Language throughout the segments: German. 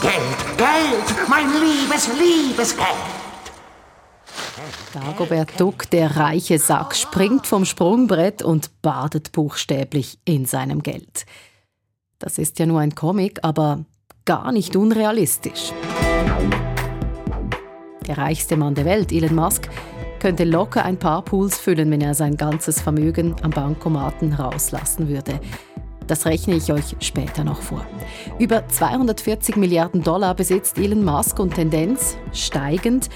Geld, Geld, mein liebes, liebes Geld. Dagobert Duck, der reiche Sack, springt vom Sprungbrett und badet buchstäblich in seinem Geld. Das ist ja nur ein Comic, aber gar nicht unrealistisch. Der reichste Mann der Welt, Elon Musk, könnte locker ein paar Pools füllen, wenn er sein ganzes Vermögen am Bankomaten rauslassen würde. Das rechne ich euch später noch vor. Über 240 Milliarden Dollar besitzt Elon Musk und Tendenz steigend.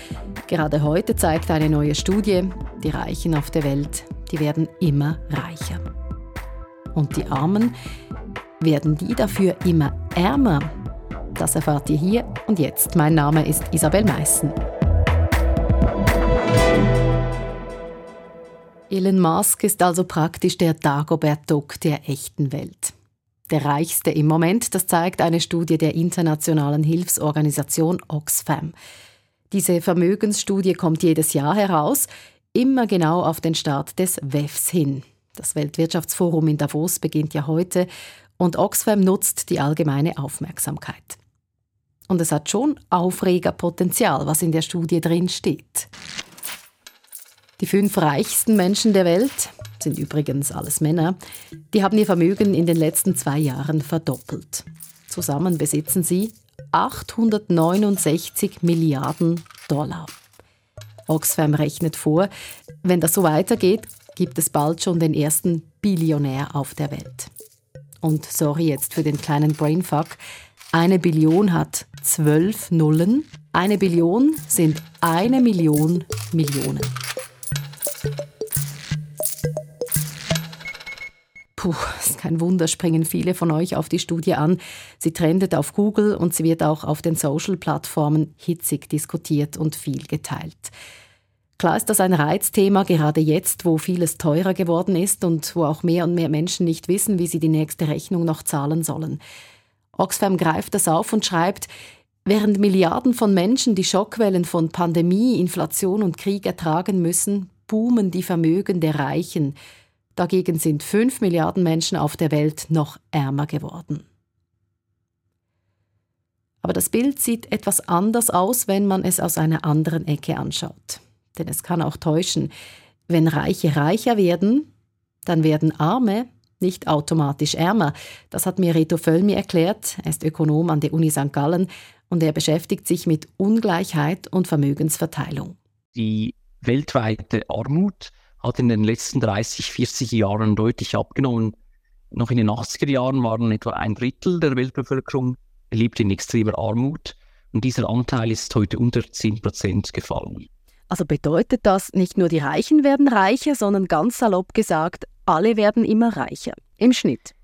Gerade heute zeigt eine neue Studie, die Reichen auf der Welt, die werden immer reicher. Und die Armen, werden die dafür immer ärmer? Das erfahrt ihr hier und jetzt. Mein Name ist Isabel Meissen. Elon Musk ist also praktisch der Dagobert Duck der echten Welt. Der reichste im Moment, das zeigt eine Studie der internationalen Hilfsorganisation Oxfam. Diese Vermögensstudie kommt jedes Jahr heraus, immer genau auf den Start des WEFs hin. Das Weltwirtschaftsforum in Davos beginnt ja heute und Oxfam nutzt die allgemeine Aufmerksamkeit. Und es hat schon Aufregerpotenzial, was in der Studie drin steht. Die fünf reichsten Menschen der Welt sind übrigens alles Männer. Die haben ihr Vermögen in den letzten zwei Jahren verdoppelt. Zusammen besitzen sie 869 Milliarden Dollar. Oxfam rechnet vor, wenn das so weitergeht, gibt es bald schon den ersten Billionär auf der Welt. Und sorry jetzt für den kleinen Brainfuck, eine Billion hat zwölf Nullen. Eine Billion sind eine Million Millionen. Puh, ist kein Wunder, springen viele von euch auf die Studie an. Sie trendet auf Google und sie wird auch auf den Social-Plattformen hitzig diskutiert und viel geteilt. Klar ist das ein Reizthema, gerade jetzt, wo vieles teurer geworden ist und wo auch mehr und mehr Menschen nicht wissen, wie sie die nächste Rechnung noch zahlen sollen. Oxfam greift das auf und schreibt, während Milliarden von Menschen die Schockwellen von Pandemie, Inflation und Krieg ertragen müssen, boomen die Vermögen der Reichen. Dagegen sind fünf Milliarden Menschen auf der Welt noch ärmer geworden. Aber das Bild sieht etwas anders aus, wenn man es aus einer anderen Ecke anschaut. Denn es kann auch täuschen. Wenn Reiche reicher werden, dann werden Arme nicht automatisch ärmer. Das hat mir Reto Völlmi erklärt. Er ist Ökonom an der Uni St. Gallen und er beschäftigt sich mit Ungleichheit und Vermögensverteilung. Die weltweite Armut hat in den letzten 30, 40 Jahren deutlich abgenommen. Noch in den 80er Jahren waren etwa ein Drittel der Weltbevölkerung lebt in extremer Armut und dieser Anteil ist heute unter 10 Prozent gefallen. Also bedeutet das, nicht nur die Reichen werden reicher, sondern ganz salopp gesagt, alle werden immer reicher im Schnitt.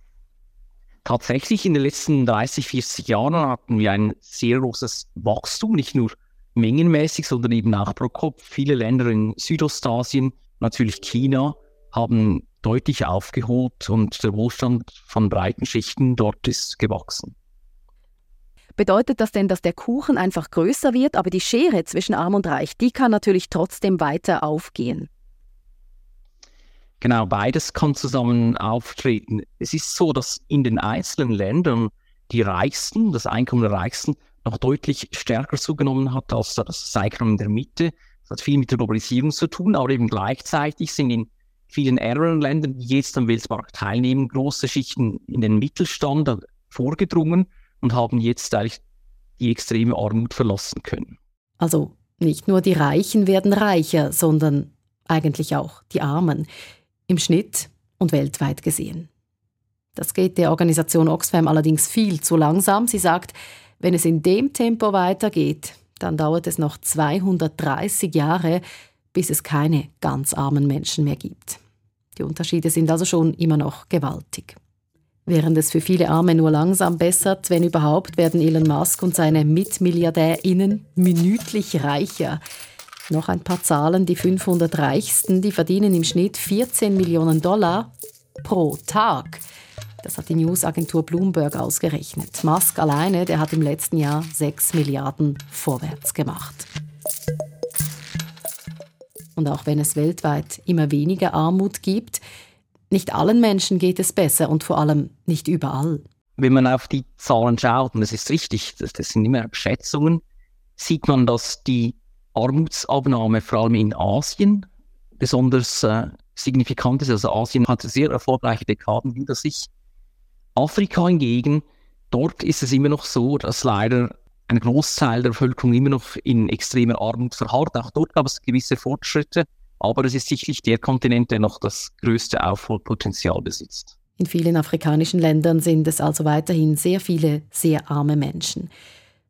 Tatsächlich in den letzten 30, 40 Jahren hatten wir ein sehr großes Wachstum, nicht nur mengenmäßig, sondern eben auch pro Kopf. Viele Länder in Südostasien natürlich China, haben deutlich aufgeholt und der Wohlstand von breiten Schichten dort ist gewachsen. Bedeutet das denn, dass der Kuchen einfach größer wird, aber die Schere zwischen Arm und Reich, die kann natürlich trotzdem weiter aufgehen? Genau, beides kann zusammen auftreten. Es ist so, dass in den einzelnen Ländern die Reichsten, das Einkommen der Reichsten, noch deutlich stärker zugenommen hat als das Einkommen der Mitte. Das hat viel mit der Globalisierung zu tun, aber eben gleichzeitig sind in vielen ärmeren Ländern, die jetzt am Weltmarkt teilnehmen, große Schichten in den Mittelstand vorgedrungen und haben jetzt eigentlich die extreme Armut verlassen können. Also nicht nur die Reichen werden reicher, sondern eigentlich auch die Armen. Im Schnitt und weltweit gesehen. Das geht der Organisation Oxfam allerdings viel zu langsam. Sie sagt, wenn es in dem Tempo weitergeht, dann dauert es noch 230 Jahre, bis es keine ganz armen Menschen mehr gibt. Die Unterschiede sind also schon immer noch gewaltig. Während es für viele Arme nur langsam bessert, wenn überhaupt, werden Elon Musk und seine MitmilliardärInnen minütlich reicher. Noch ein paar Zahlen. Die 500 Reichsten, die verdienen im Schnitt 14 Millionen Dollar pro Tag. Das hat die Newsagentur Bloomberg ausgerechnet. Musk alleine, der hat im letzten Jahr 6 Milliarden vorwärts gemacht. Und auch wenn es weltweit immer weniger Armut gibt, nicht allen Menschen geht es besser und vor allem nicht überall. wenn man auf die Zahlen schaut, und das ist richtig, das, das sind immer Schätzungen, sieht man, dass die Armutsabnahme vor allem in Asien besonders äh, signifikant ist. Also Asien hat sehr erfolgreiche Dekaden hinter sich. Afrika hingegen, dort ist es immer noch so, dass leider ein Großteil der Bevölkerung immer noch in extremer Armut verharrt. Auch dort gab es gewisse Fortschritte, aber es ist sicherlich der Kontinent, der noch das größte Aufholpotenzial besitzt. In vielen afrikanischen Ländern sind es also weiterhin sehr viele sehr arme Menschen.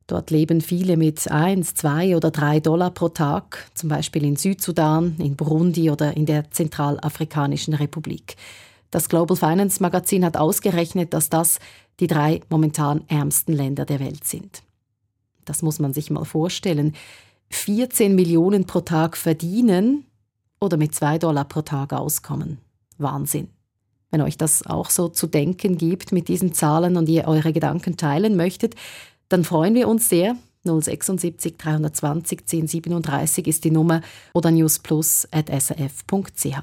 Dort leben viele mit 1, 2 oder 3 Dollar pro Tag, zum Beispiel in Südsudan, in Burundi oder in der Zentralafrikanischen Republik. Das Global Finance Magazin hat ausgerechnet, dass das die drei momentan ärmsten Länder der Welt sind. Das muss man sich mal vorstellen. 14 Millionen pro Tag verdienen oder mit 2 Dollar pro Tag auskommen. Wahnsinn. Wenn euch das auch so zu denken gibt mit diesen Zahlen und ihr eure Gedanken teilen möchtet, dann freuen wir uns sehr. 076 320 1037 ist die Nummer oder newsplus.srf.ch.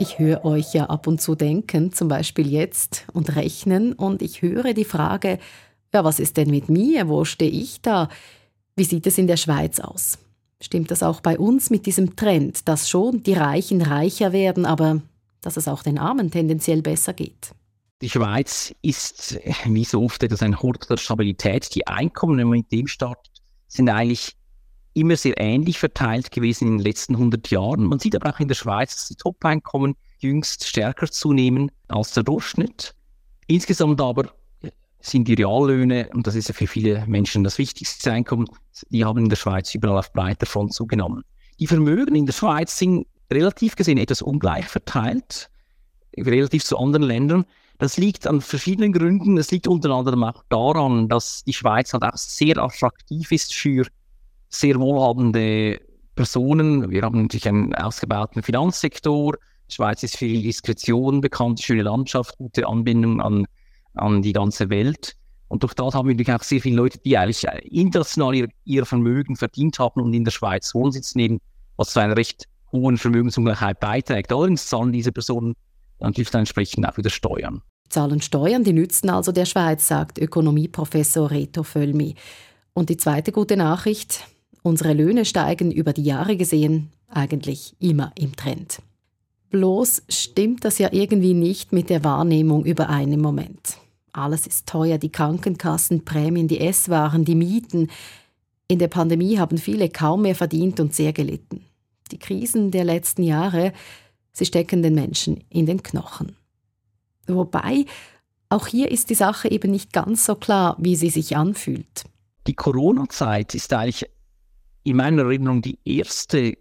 Ich höre euch ja ab und zu denken, zum Beispiel jetzt, und rechnen, und ich höre die Frage, ja, was ist denn mit mir? Wo stehe ich da? Wie sieht es in der Schweiz aus? Stimmt das auch bei uns mit diesem Trend, dass schon die Reichen reicher werden, aber dass es auch den Armen tendenziell besser geht? Die Schweiz ist, wie so oft, etwas ein Hort der Stabilität. Die Einkommen, wenn man mit dem startet, sind eigentlich immer sehr ähnlich verteilt gewesen in den letzten 100 Jahren. Man sieht aber auch in der Schweiz, dass die Top-Einkommen jüngst stärker zunehmen als der Durchschnitt. Insgesamt aber sind die Reallöhne, und das ist ja für viele Menschen das wichtigste Einkommen, die haben in der Schweiz überall auf breiter Front zugenommen. Die Vermögen in der Schweiz sind relativ gesehen etwas ungleich verteilt, relativ zu anderen Ländern. Das liegt an verschiedenen Gründen. Es liegt unter anderem auch daran, dass die Schweiz halt auch sehr attraktiv ist für sehr wohlhabende Personen. Wir haben natürlich einen ausgebauten Finanzsektor. Die Schweiz ist ihre Diskretion bekannt, schöne Landschaft, gute Anbindung an an die ganze Welt. Und durch das haben wir natürlich auch sehr viele Leute, die eigentlich international ihr, ihr Vermögen verdient haben und in der Schweiz Wohnsitz nehmen, was zu einer recht hohen Vermögensungleichheit beiträgt. Allerdings zahlen diese Personen natürlich dann entsprechend auch wieder Steuern. Zahlen Steuern, die nützen also der Schweiz, sagt Ökonomieprofessor Reto Völmi. Und die zweite gute Nachricht, unsere Löhne steigen über die Jahre gesehen eigentlich immer im Trend. Bloß stimmt das ja irgendwie nicht mit der Wahrnehmung überein im Moment. Alles ist teuer, die Krankenkassen, Prämien, die Esswaren, die Mieten. In der Pandemie haben viele kaum mehr verdient und sehr gelitten. Die Krisen der letzten Jahre, sie stecken den Menschen in den Knochen. Wobei, auch hier ist die Sache eben nicht ganz so klar, wie sie sich anfühlt. Die Corona-Zeit ist eigentlich in meiner Erinnerung die erste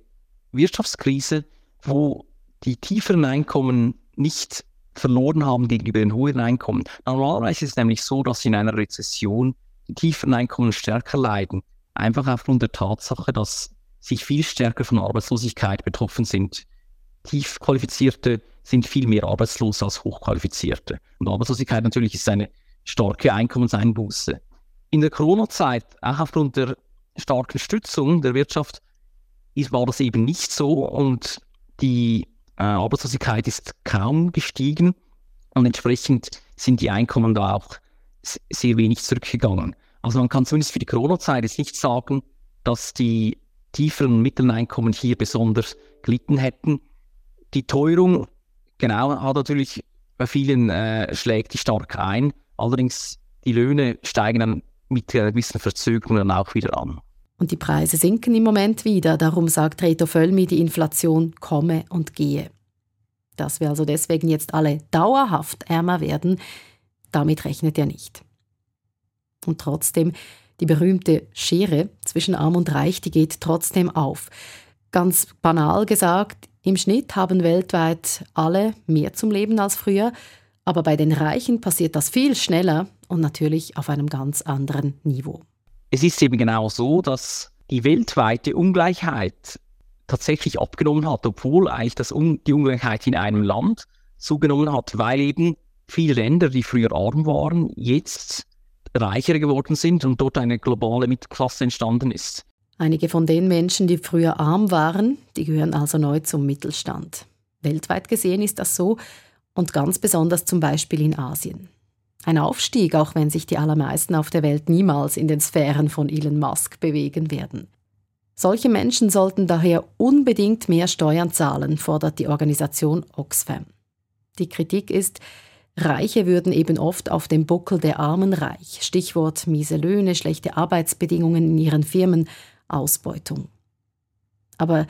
Wirtschaftskrise, wo die tieferen Einkommen nicht verloren haben gegenüber den hohen Einkommen. Normalerweise ist es nämlich so, dass in einer Rezession die tieferen Einkommen stärker leiden, einfach aufgrund der Tatsache, dass sie viel stärker von Arbeitslosigkeit betroffen sind. Tiefqualifizierte sind viel mehr arbeitslos als Hochqualifizierte. Und Arbeitslosigkeit natürlich ist eine starke Einkommenseinbuße. In der Corona-Zeit, auch aufgrund der starken Stützung der Wirtschaft, war das eben nicht so und die äh, Arbeitslosigkeit ist kaum gestiegen und entsprechend sind die Einkommen da auch sehr wenig zurückgegangen. Also man kann zumindest für die Corona-Zeit jetzt nicht sagen, dass die tieferen Mitteleinkommen hier besonders gelitten hätten. Die Teuerung, genau, hat natürlich bei vielen äh, schlägt die stark ein. Allerdings die Löhne steigen dann mit einer gewissen Verzögerung dann auch wieder an. Und die Preise sinken im Moment wieder. Darum sagt Reto Völlmi, die Inflation komme und gehe. Dass wir also deswegen jetzt alle dauerhaft ärmer werden, damit rechnet er nicht. Und trotzdem, die berühmte Schere zwischen Arm und Reich, die geht trotzdem auf. Ganz banal gesagt, im Schnitt haben weltweit alle mehr zum Leben als früher, aber bei den Reichen passiert das viel schneller und natürlich auf einem ganz anderen Niveau es ist eben genau so, dass die weltweite Ungleichheit tatsächlich abgenommen hat, obwohl eigentlich das, die Ungleichheit in einem Land zugenommen hat, weil eben viele Länder, die früher arm waren, jetzt reicher geworden sind und dort eine globale Mittelklasse entstanden ist. Einige von den Menschen, die früher arm waren, die gehören also neu zum Mittelstand. Weltweit gesehen ist das so und ganz besonders zum Beispiel in Asien. Ein Aufstieg, auch wenn sich die allermeisten auf der Welt niemals in den Sphären von Elon Musk bewegen werden. Solche Menschen sollten daher unbedingt mehr Steuern zahlen, fordert die Organisation Oxfam. Die Kritik ist, Reiche würden eben oft auf dem Buckel der Armen reich. Stichwort miese Löhne, schlechte Arbeitsbedingungen in ihren Firmen, Ausbeutung. Aber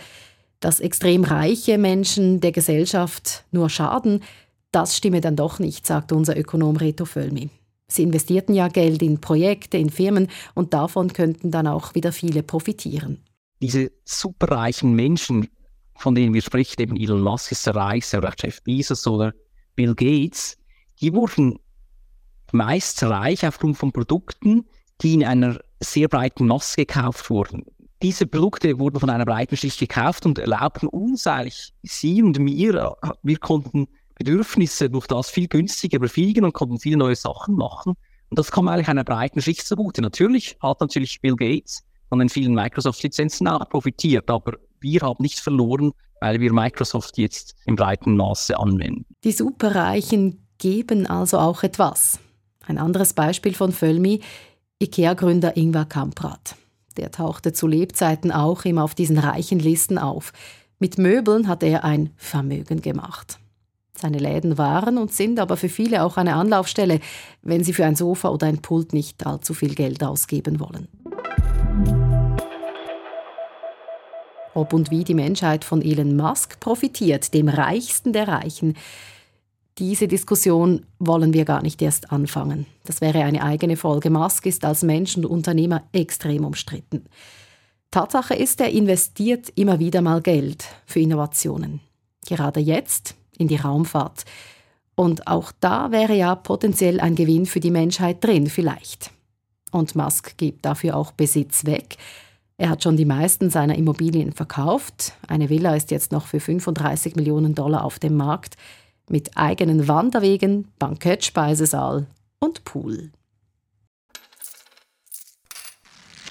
dass extrem reiche Menschen der Gesellschaft nur schaden, das stimme dann doch nicht, sagt unser Ökonom Reto Völmi. Sie investierten ja Geld in Projekte, in Firmen und davon könnten dann auch wieder viele profitieren. Diese superreichen Menschen, von denen wir sprechen, eben Elon Musk ist der Reichste oder Jeff Bezos oder Bill Gates, die wurden meist reich aufgrund von Produkten, die in einer sehr breiten Masse gekauft wurden. Diese Produkte wurden von einer breiten Schicht gekauft und erlaubten uns eigentlich, Sie und mir, wir konnten Bedürfnisse durch das viel günstiger befriedigen und konnten viele neue Sachen machen. Und das kam eigentlich einer breiten Schicht zugute. Natürlich hat natürlich Bill Gates von den vielen Microsoft-Lizenzen auch profitiert, aber wir haben nichts verloren, weil wir Microsoft jetzt im breiten Maße anwenden. Die Superreichen geben also auch etwas. Ein anderes Beispiel von Völmi, IKEA-Gründer Ingvar Kamprad. Der tauchte zu Lebzeiten auch immer auf diesen reichen Listen auf. Mit Möbeln hat er ein Vermögen gemacht. Seine Läden waren und sind aber für viele auch eine Anlaufstelle, wenn sie für ein Sofa oder ein Pult nicht allzu viel Geld ausgeben wollen. Ob und wie die Menschheit von Elon Musk profitiert, dem reichsten der Reichen, diese Diskussion wollen wir gar nicht erst anfangen. Das wäre eine eigene Folge. Musk ist als Mensch und Unternehmer extrem umstritten. Tatsache ist, er investiert immer wieder mal Geld für Innovationen. Gerade jetzt in die Raumfahrt. Und auch da wäre ja potenziell ein Gewinn für die Menschheit drin, vielleicht. Und Musk gibt dafür auch Besitz weg. Er hat schon die meisten seiner Immobilien verkauft. Eine Villa ist jetzt noch für 35 Millionen Dollar auf dem Markt mit eigenen Wanderwegen, Bankettspeisesaal und Pool.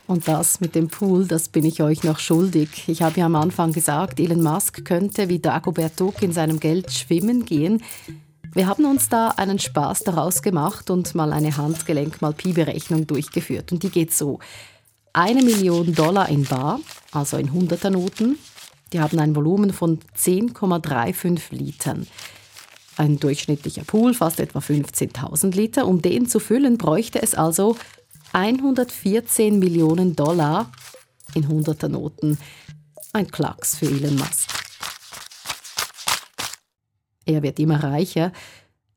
Und das mit dem Pool, das bin ich euch noch schuldig. Ich habe ja am Anfang gesagt, Elon Musk könnte wie Dagobert Duck in seinem Geld schwimmen gehen. Wir haben uns da einen Spaß daraus gemacht und mal eine Handgelenk-mal-Pi-Berechnung durchgeführt. Und die geht so. Eine Million Dollar in Bar, also in hunderter Noten, die haben ein Volumen von 10,35 Litern. Ein durchschnittlicher Pool fasst etwa 15.000 Liter. Um den zu füllen, bräuchte es also 114 Millionen Dollar in 100er Noten. Ein Klacks für Elon Musk. Er wird immer reicher.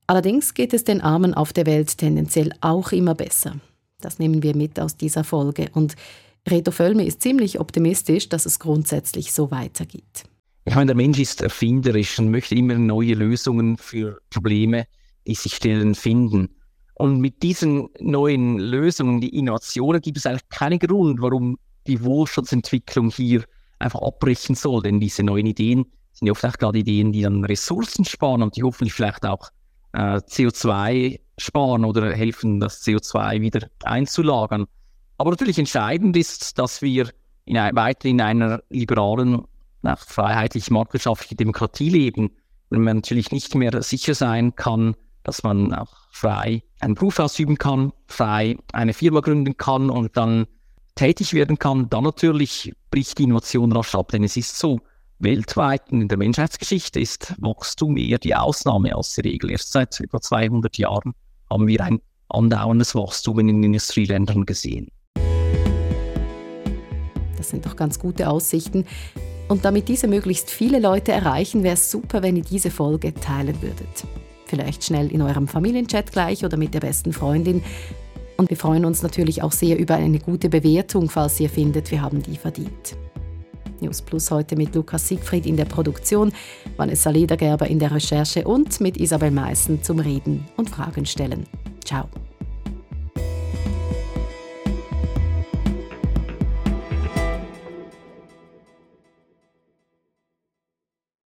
Allerdings geht es den Armen auf der Welt tendenziell auch immer besser. Das nehmen wir mit aus dieser Folge. Und Reto Völme ist ziemlich optimistisch, dass es grundsätzlich so weitergeht. Ich meine, der Mensch ist erfinderisch und möchte immer neue Lösungen für Probleme, die sich stellen, finden. Und mit diesen neuen Lösungen, die Innovationen, gibt es eigentlich keinen Grund, warum die Wohlstandsentwicklung hier einfach abbrechen soll. Denn diese neuen Ideen sind ja oft auch gerade Ideen, die dann Ressourcen sparen und die hoffentlich vielleicht auch äh, CO2 sparen oder helfen, das CO2 wieder einzulagern. Aber natürlich entscheidend ist, dass wir in, weiter in einer liberalen nach freiheitlich-marktwirtschaftlicher Demokratie leben, wenn man natürlich nicht mehr sicher sein kann, dass man auch frei einen Beruf ausüben kann, frei eine Firma gründen kann und dann tätig werden kann, dann natürlich bricht die Innovation rasch ab. Denn es ist so, weltweit in der Menschheitsgeschichte ist Wachstum eher die Ausnahme als die Regel. Erst seit über 200 Jahren haben wir ein andauerndes Wachstum in den Industrieländern gesehen. Das sind doch ganz gute Aussichten. Und damit diese möglichst viele Leute erreichen, wäre es super, wenn ihr diese Folge teilen würdet. Vielleicht schnell in eurem Familienchat gleich oder mit der besten Freundin. Und wir freuen uns natürlich auch sehr über eine gute Bewertung, falls ihr findet, wir haben die verdient. News Plus heute mit Lukas Siegfried in der Produktion, Vanessa Ledergerber in der Recherche und mit Isabel Meissen zum Reden und Fragen stellen. Ciao.